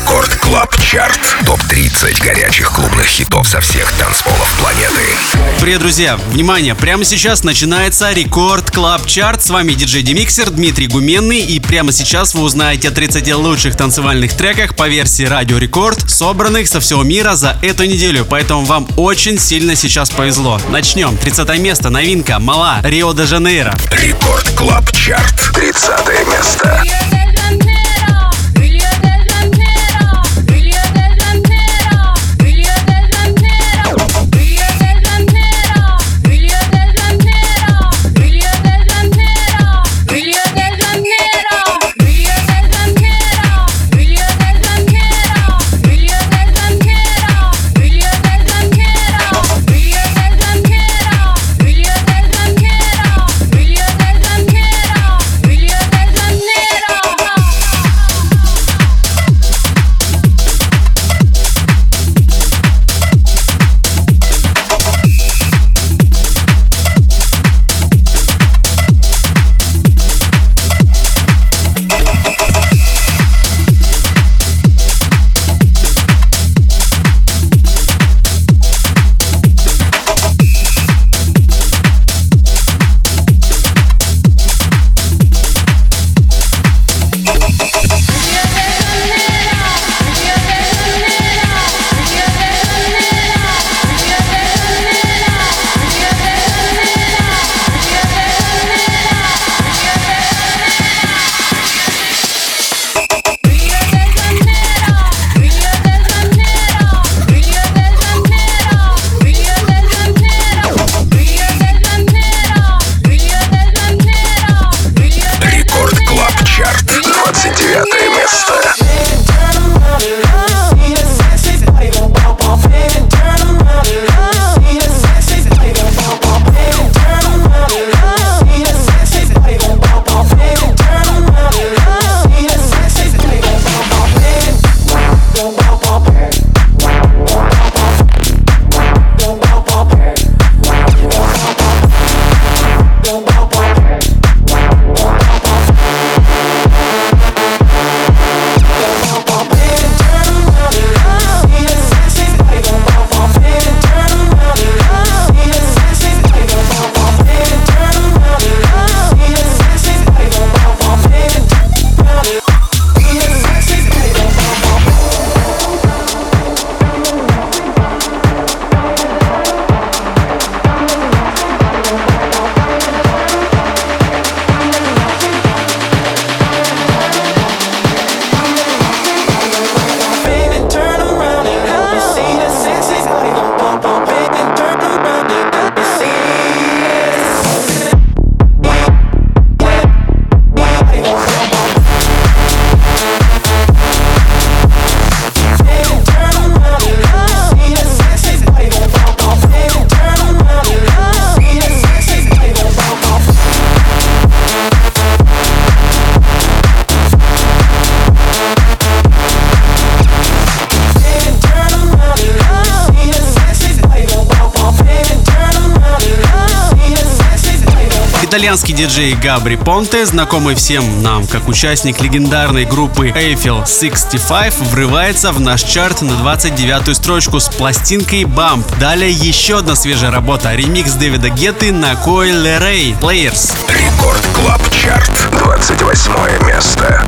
Record Club Chart. Топ-30 горячих клубных хитов со всех танцполов планеты. Привет, друзья! Внимание! Прямо сейчас начинается Record Club Chart. С вами диджей DimixeR Дмитрий Гуменный. И прямо сейчас вы узнаете о 30 лучших танцевальных треках по версии Радио Рекорд, собранных со всего мира за эту неделю. Поэтому вам очень сильно сейчас повезло. Начнем. 30 место. Новинка. Malaa. Рио-де-Жанейро. Record Club Chart. 30 место. Итальянский диджей Габри Понте, знакомый всем нам как участник легендарной группы Eiffel 65, врывается в наш чарт на 29-ю строчку с пластинкой Bump. Далее еще одна свежая работа, ремикс Дэвида Гетты на Coi Leray Players. Record Club Chart, 28 место.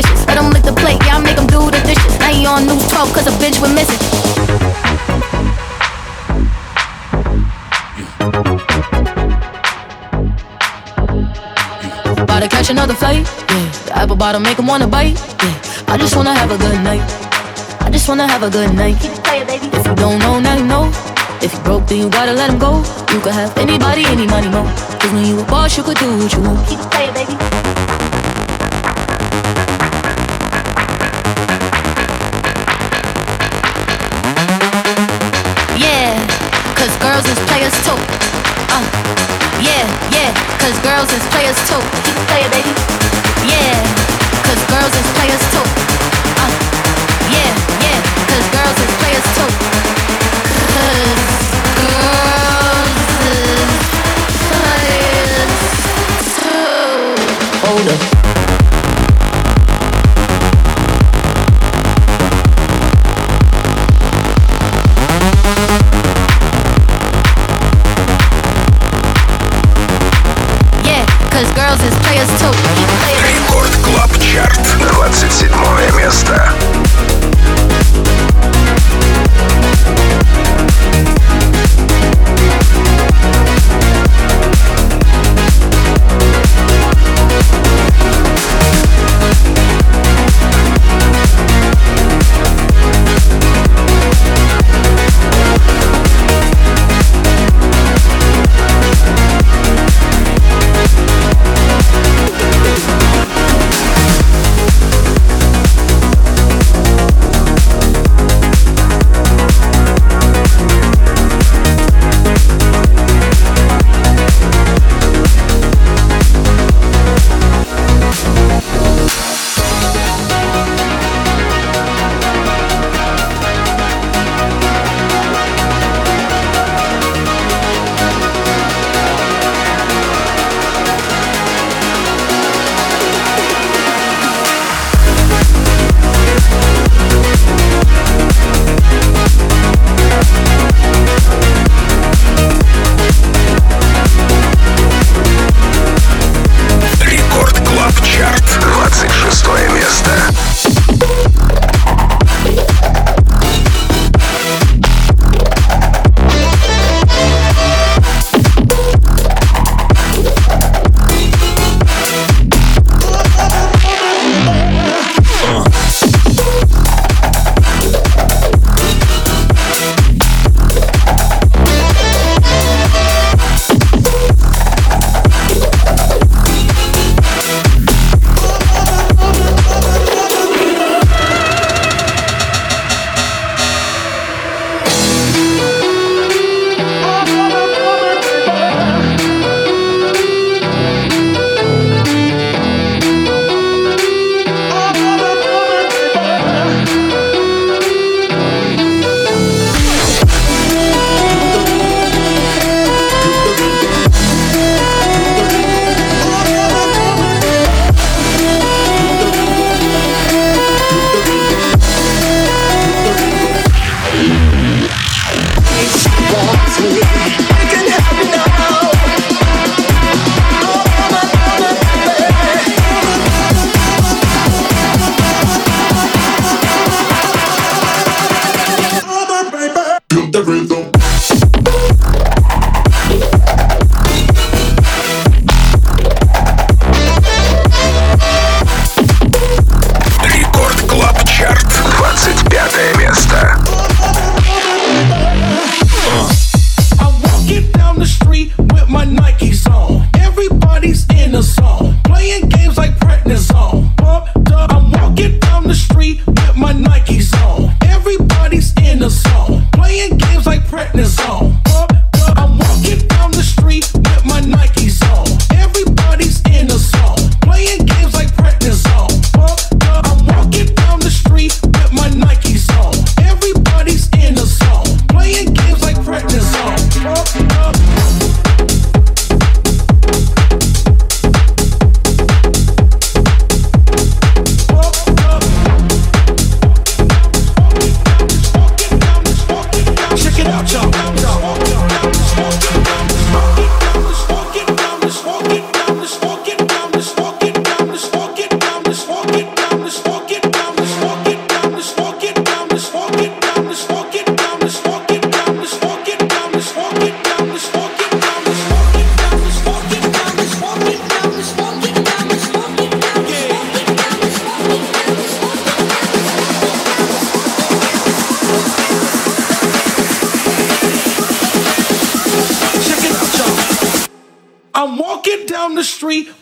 Delicious. Let him lick the plate, yeah, I make him do the dishes. Now he on news 12 cause a bitch we're missing. About to catch another flight, yeah. The apple bottom make him wanna bite, yeah. I just wanna have a good night. I just wanna have a good night. Keep playing, baby. If you don't know, now you know. If you broke, then you gotta let him go. You could have anybody, any money, more. Cause when you a boss, you could do what you want. Keep it playing, baby. 촉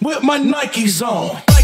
with my. Nikes on.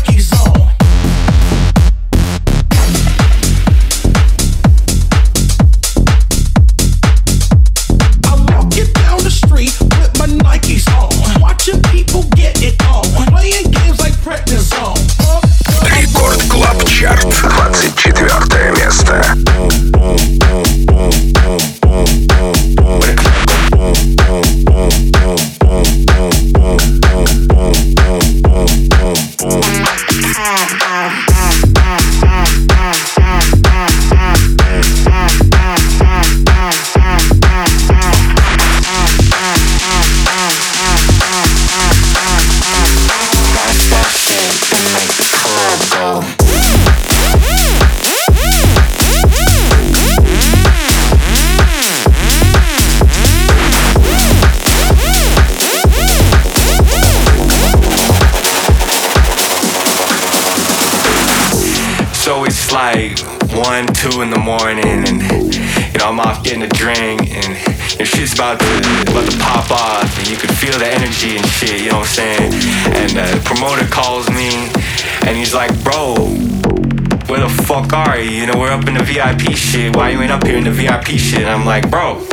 VIP shit. Why you ain't up here in the VIP shit?" And I'm like, "Bro,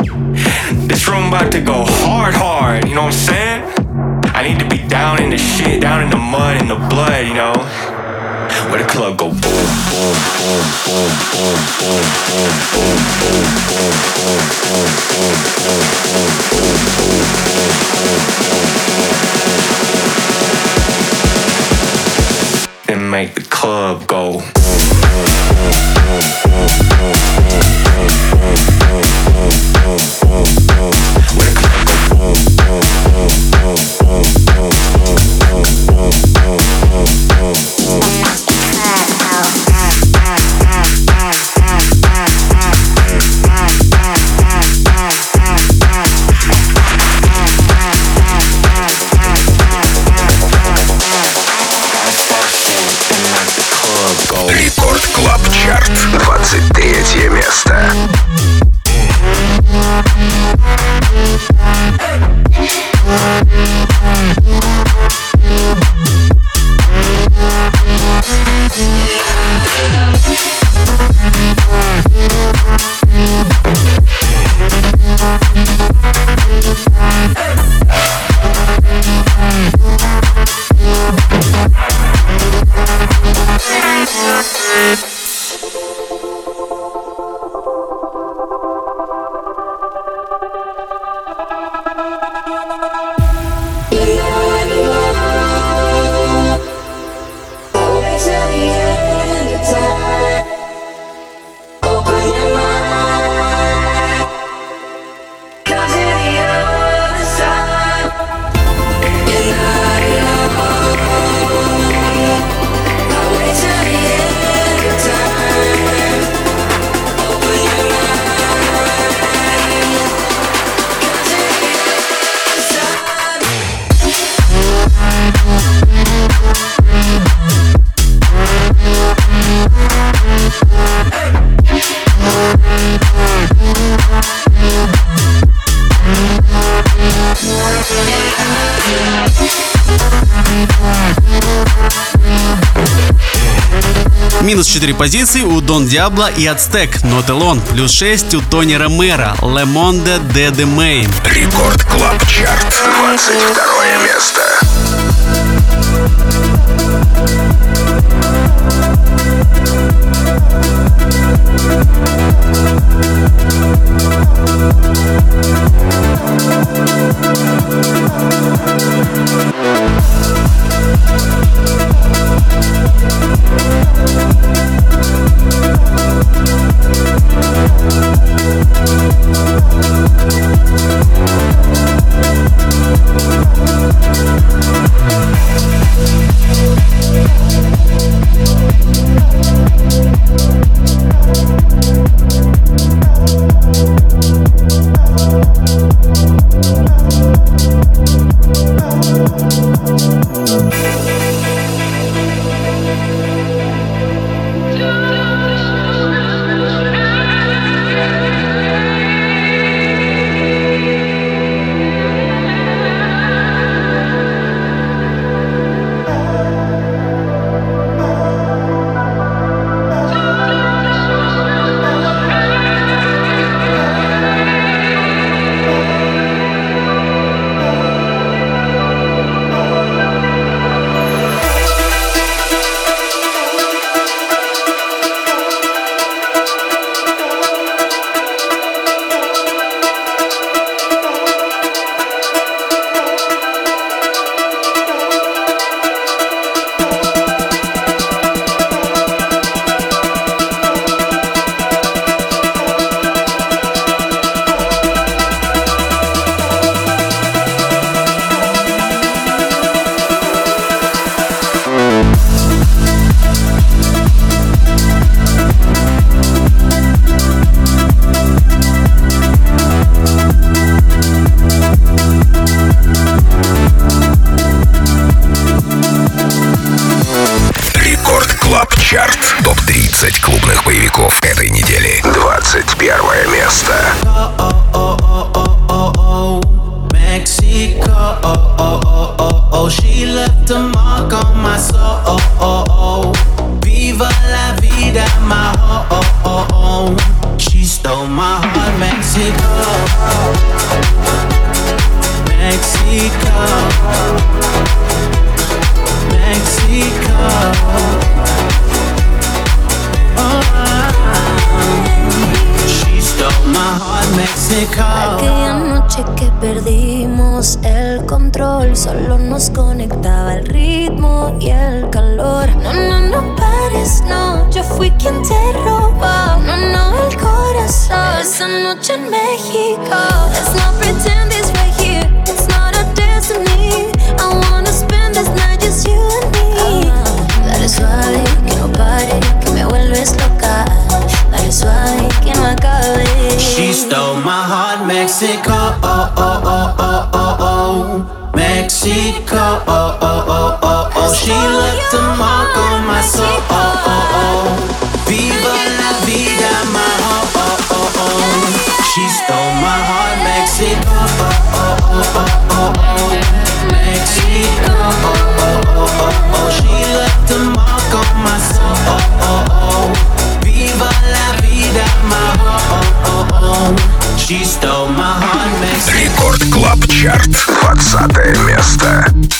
this room about to go hard, hard. You know what I'm saying? I need to be down in the shit, down in the mud, in the blood. You know." Where the club go boom? boom, boom, boom, boom, boom, boom, boom, boom, boom, boom, boom, boom, boom, boom, boom, boom, boom, boom, boom, boom. Make the club go Tell you. минус 4 позиции у Дон Диабло и Ацтек, Нотелон, плюс 6 у Тони Ромера, Лемонде Де Де Мэй. Рекорд Клаб Чарт, 22 место. Thank you Thank me here. Рекорд Клаб Чарт. 20 место.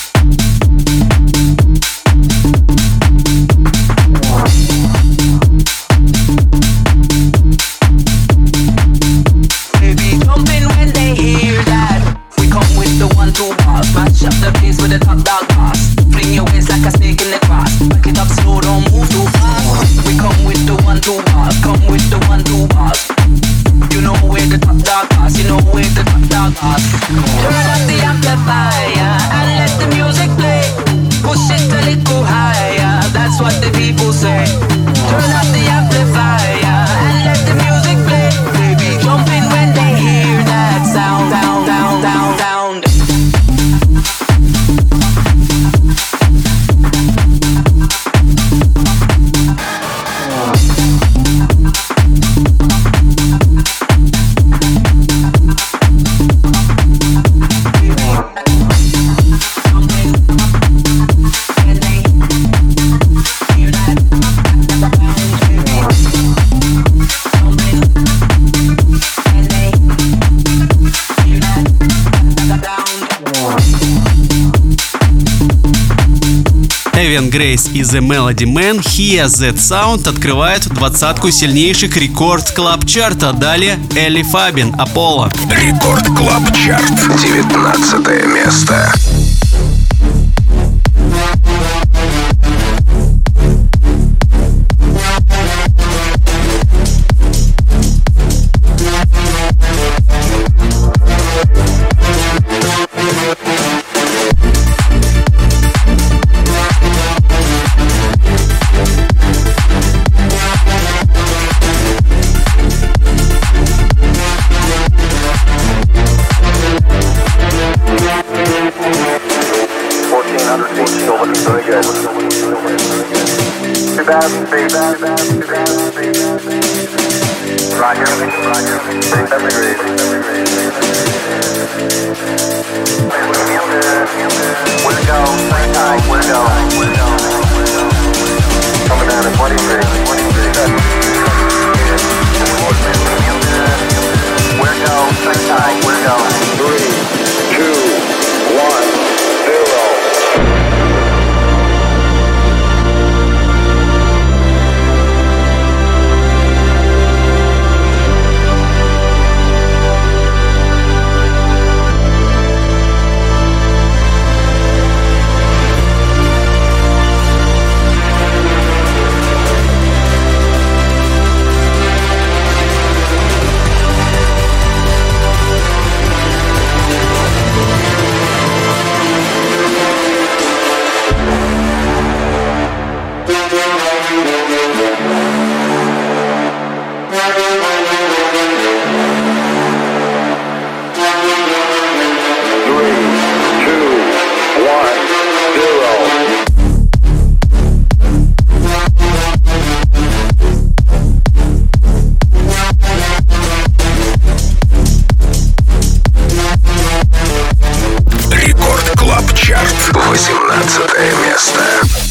Кевин Грейс и The Melody Man Here Z Sound открывает двадцатку сильнейших рекорд клаб чарта. Далее Элли Фабин, Аполло. Рекорд клаб чарт. 19 место. bad, bad, bad, bad, bad. 17 место.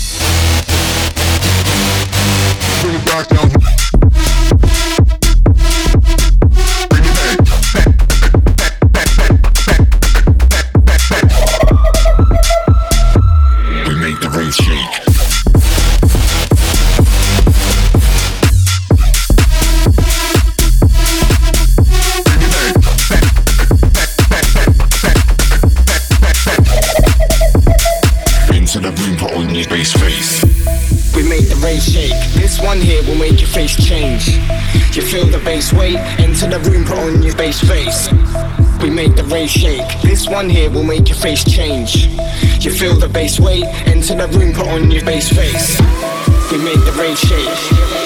One here will make your face change. You feel the bass weight, enter the room, put on your bass face. We make the rave shake.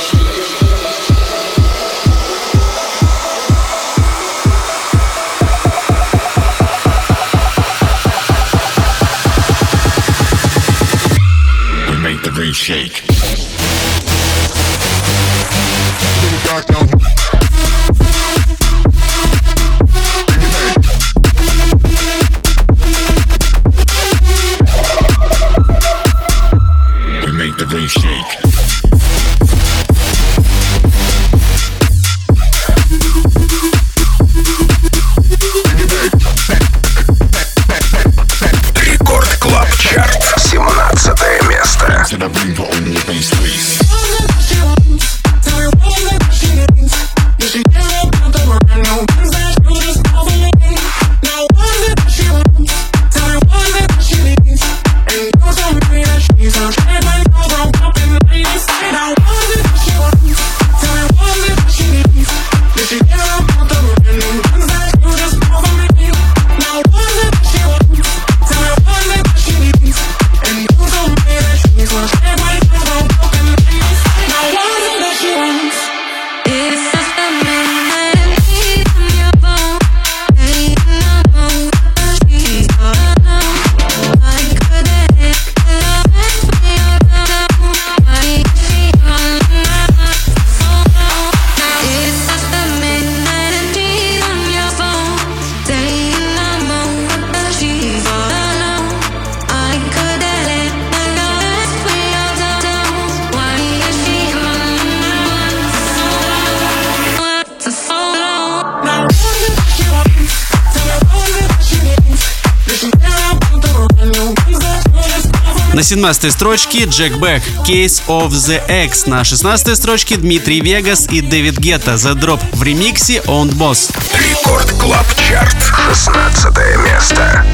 17 строчке Джек Бэк Case of the Ex. На 16 строчке Дмитрий Вегас и Дэвид Гетта The Drop в ремиксе Owned Boss. Record Club Chart. 16 место.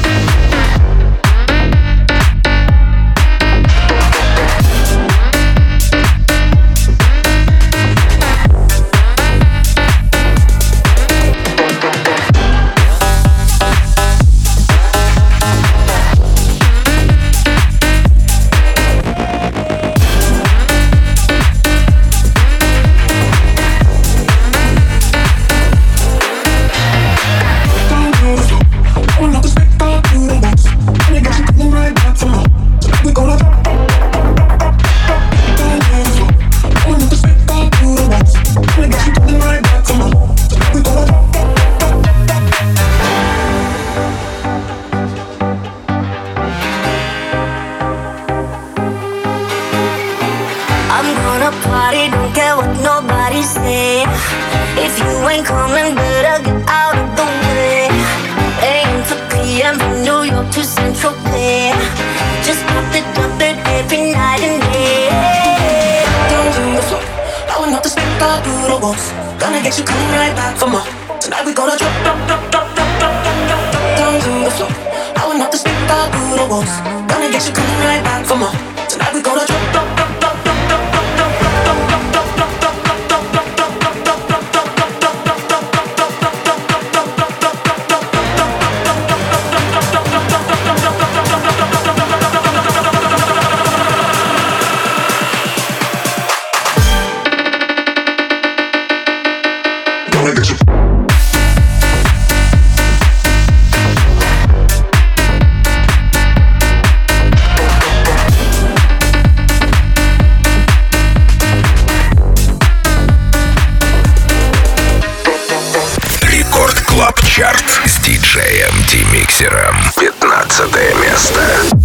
диджеем Демиксером. 15 место.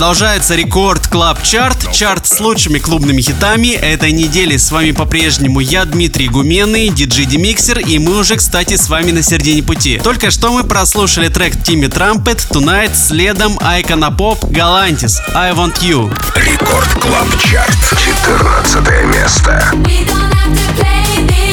продолжается Record Club Chart, чарт с лучшими клубными хитами этой недели. С вами по-прежнему я, Дмитрий Гуменный, диджей Демиксер, и мы уже, кстати, с вами на середине пути. Только что мы прослушали трек Тимми Трампет, Tonight, следом Айкона Поп, Галантис, I Want You. Record Club Chart, 14 место. We don't have to play this.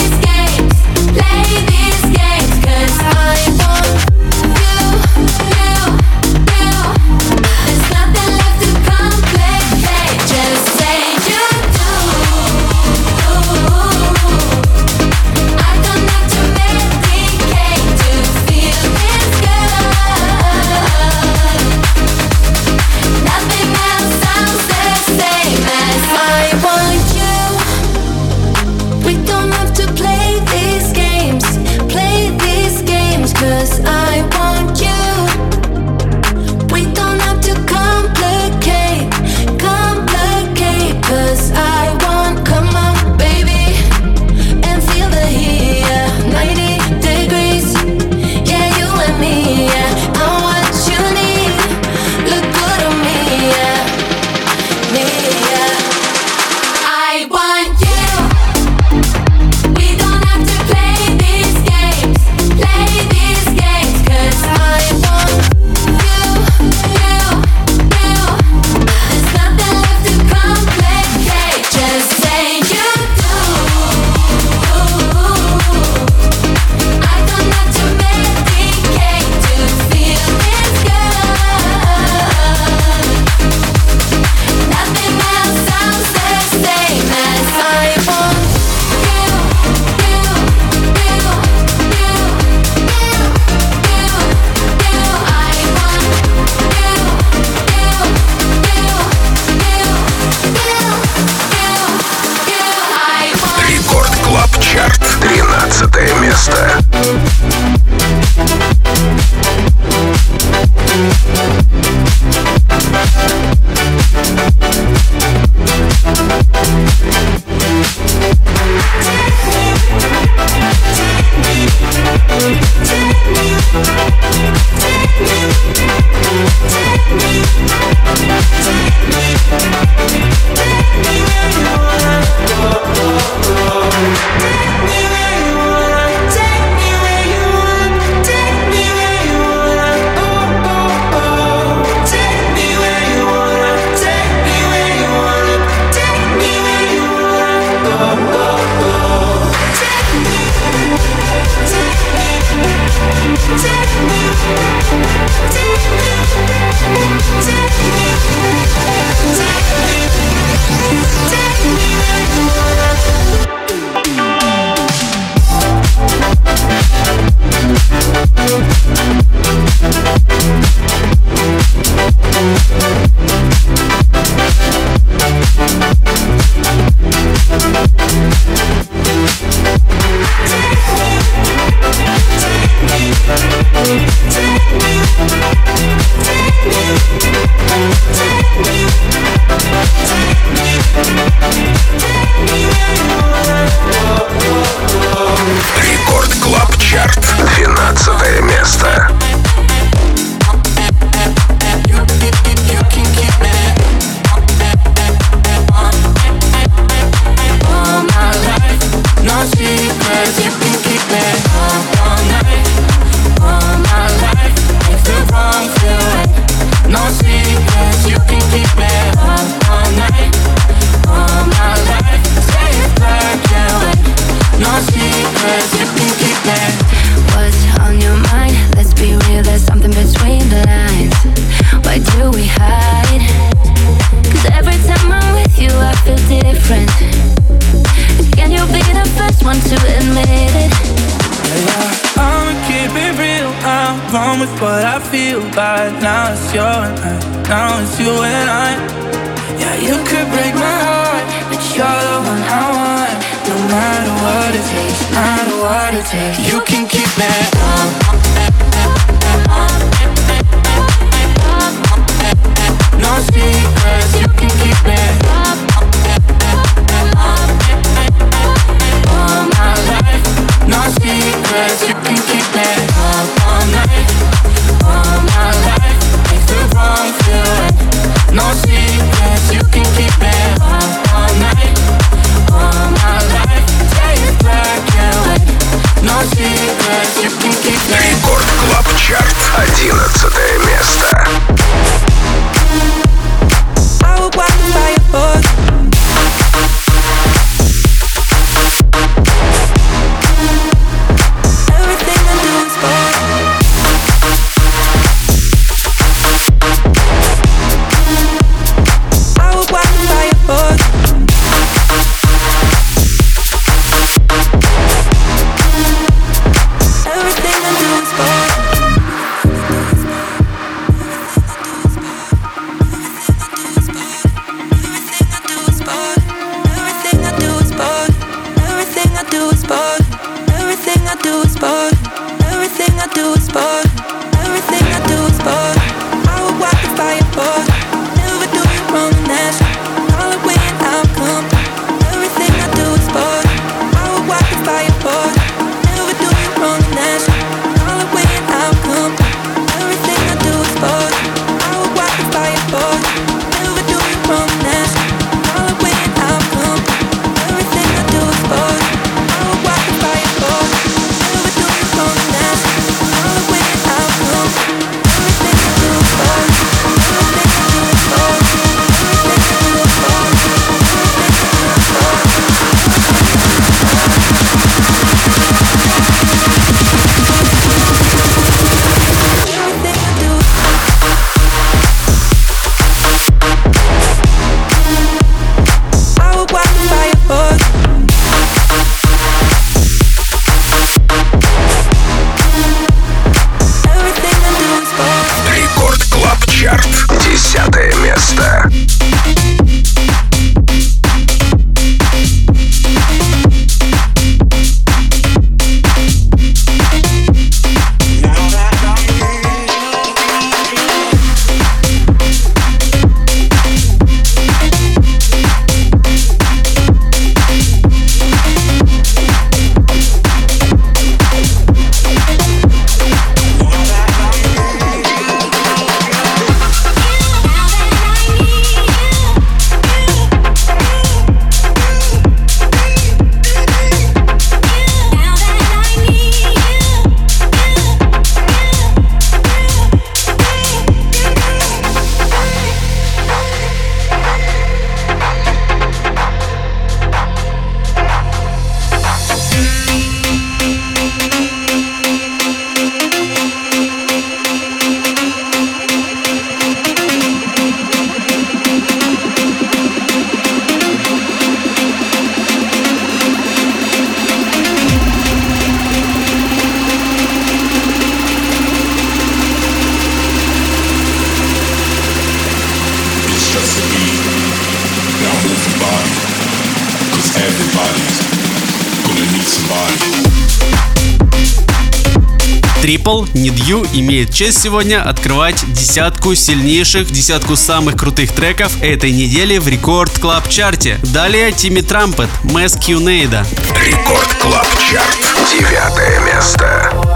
Triple Need имеет честь сегодня открывать десятку сильнейших, десятку самых крутых треков этой недели в Record Club чарте. Далее Тимми Трампет, Мэс Кьюнейда. Record Club Chart. Девятое место.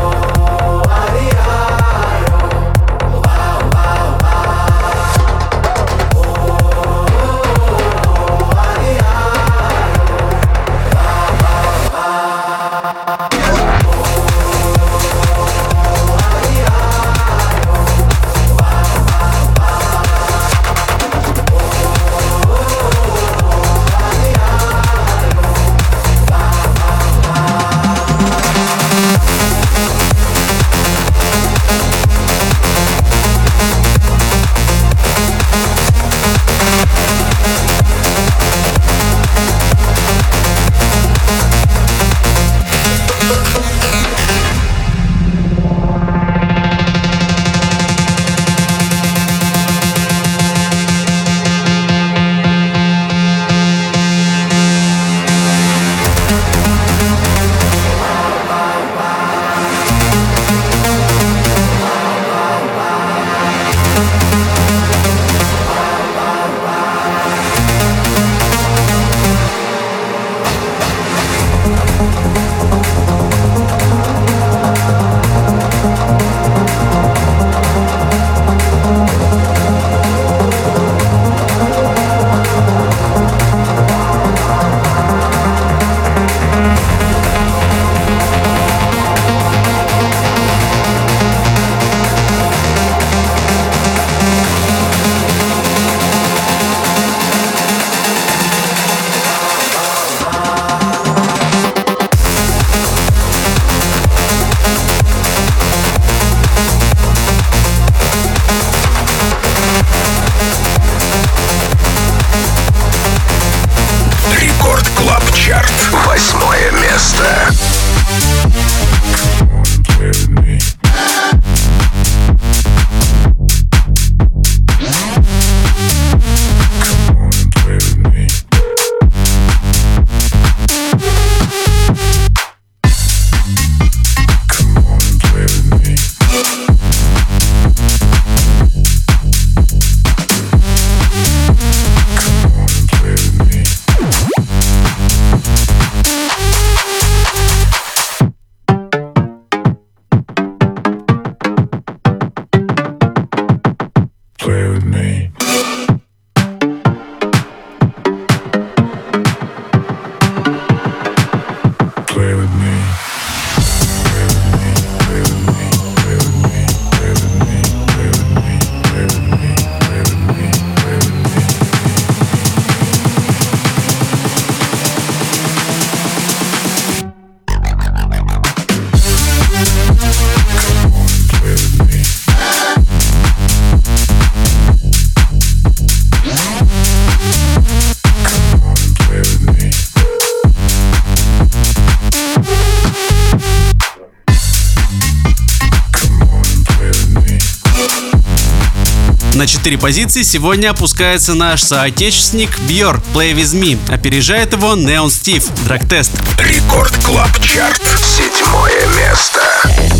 4 позиции сегодня опускается наш соотечественник Бьор Play With Me. Опережает его Neon Steve Drug Test. Record Club Chart. Седьмое место.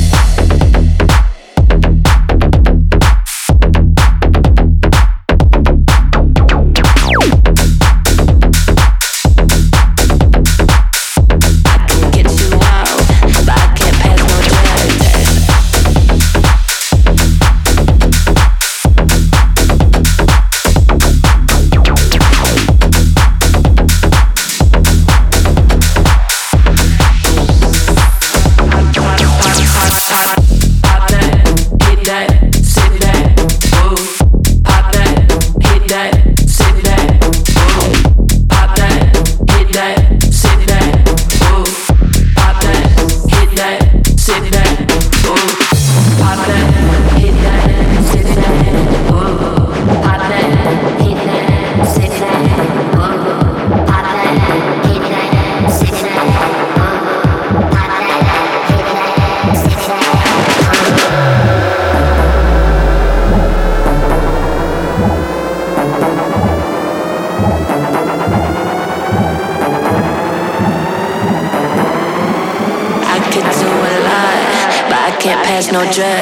address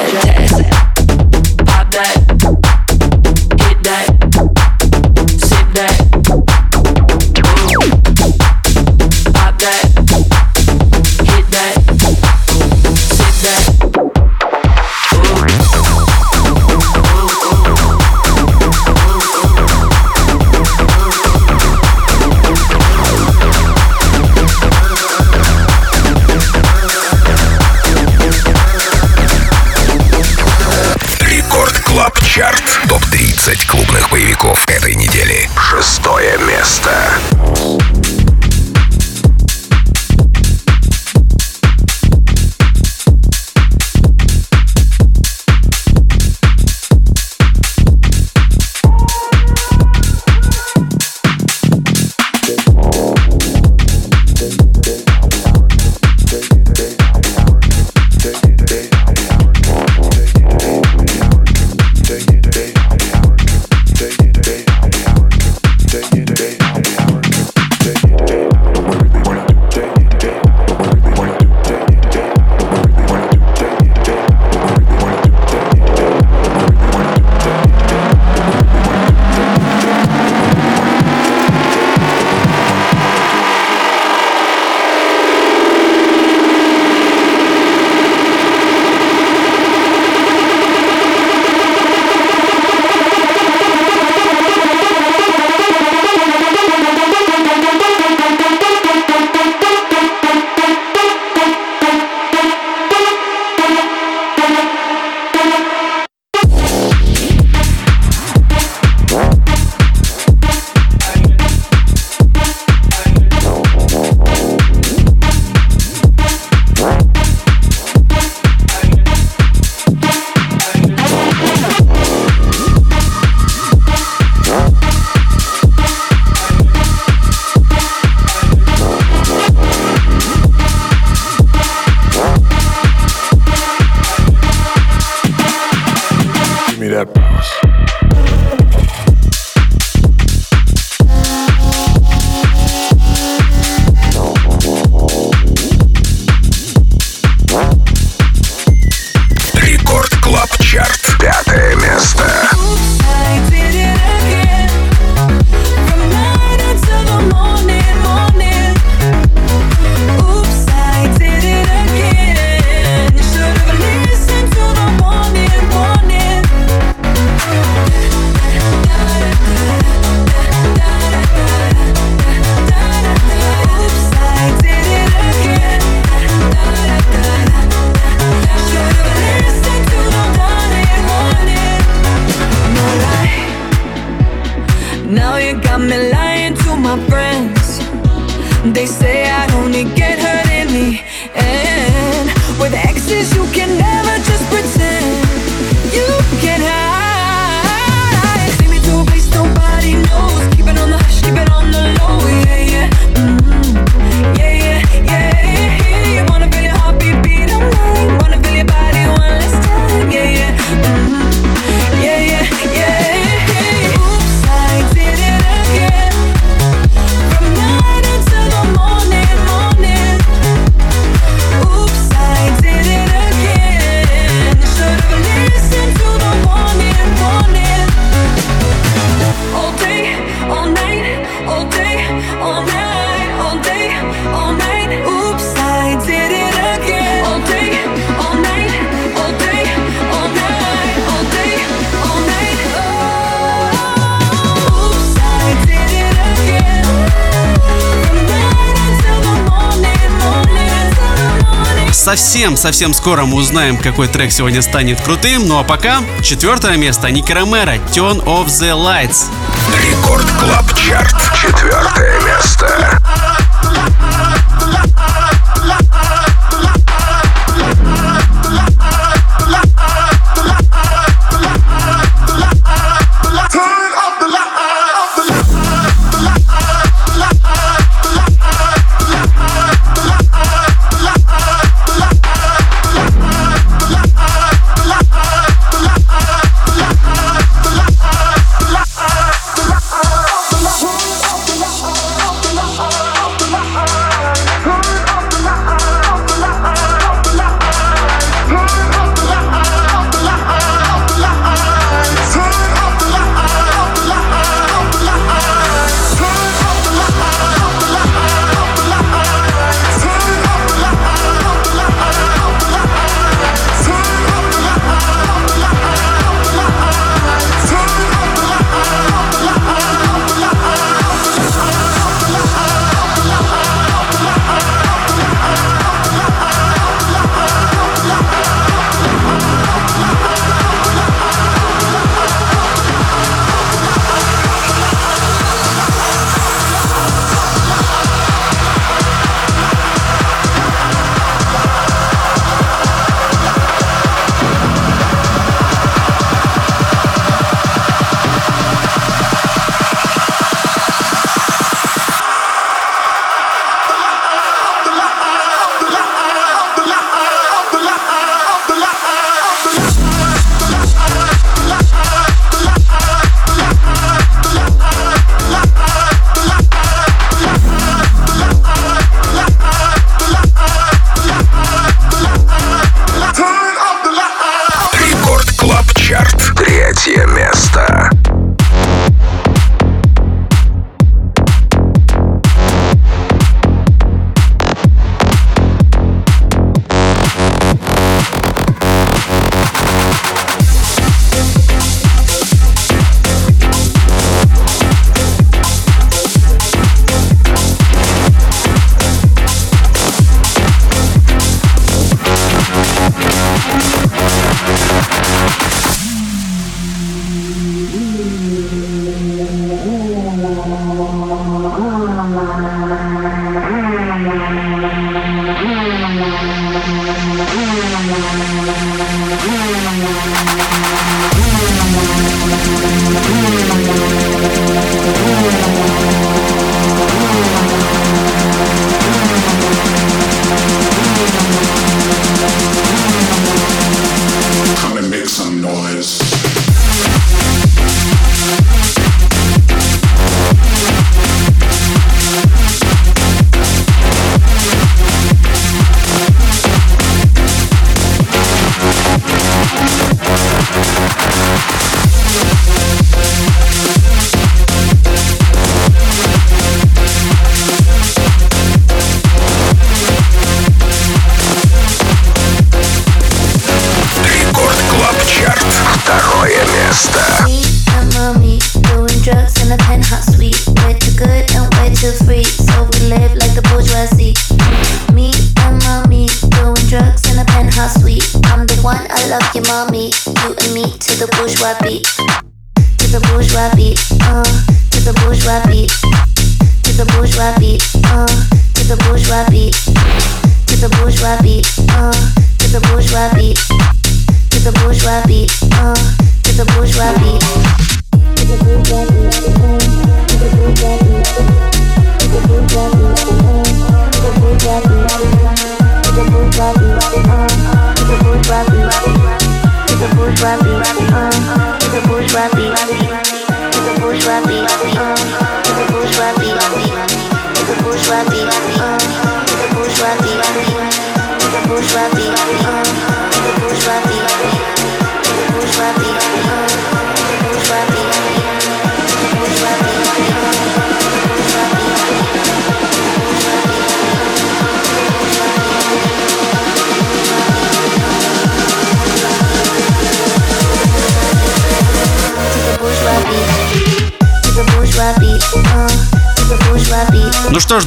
совсем-совсем скоро мы узнаем, какой трек сегодня станет крутым. Ну а пока четвертое место Ники Ромеро Turn Off The Lights. Record Club Chart. Четвертое место.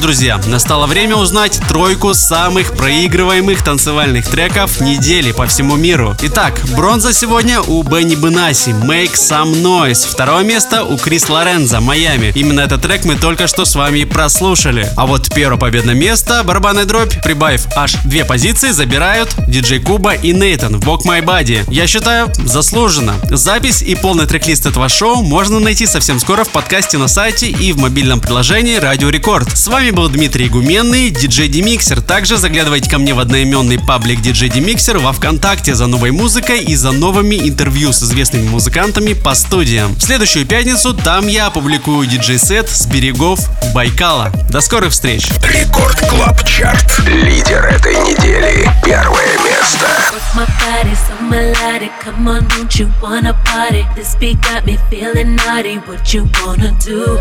Друзья, настало время узнать тройку самых проигрываемых танцевальных треков недели по всему миру. Итак, бронза сегодня у Бенни Бенаси «Make Some Noise». Второе место у Крис Лоренза «Майами». Именно этот трек мы только что с вами прослушали. А вот первое победное место, барабанная дробь, прибавив аж две позиции, забирают диджей Куба и Нейтан в Walk My Body. Я считаю, заслуженно. Запись и полный трек-лист этого шоу можно найти совсем скоро в подкасте на сайте и в мобильном приложении Радио Рекорд. С вами был Дмитрий Гуменный, диджей Демиксер. Также заглядывайте ко мне в одноименный паблик диджей Демиксер во Вконтакте за новой музыкой и за новыми интервью с известными музыкантами по студиям. В следующую пятницу там я опубликую диджей-сет с берегов Байкала. До скорых встреч! Рекорд Клаб Чарт. Лидер этой недели. Первое место. my body so melodic. Come on, don't you wanna party? This beat got me feeling naughty. What you wanna do?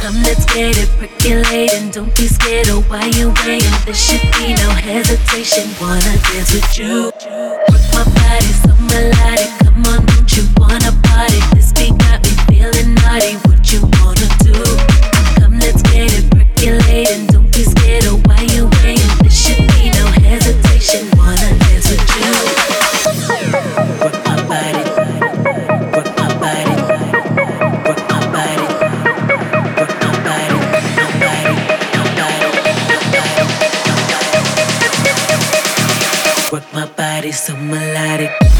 Come, let's get it percolating. Don't be scared of why you waiting. There should be no hesitation. Wanna dance with you? Work my body so melodic. Come on, don't you wanna so melodic.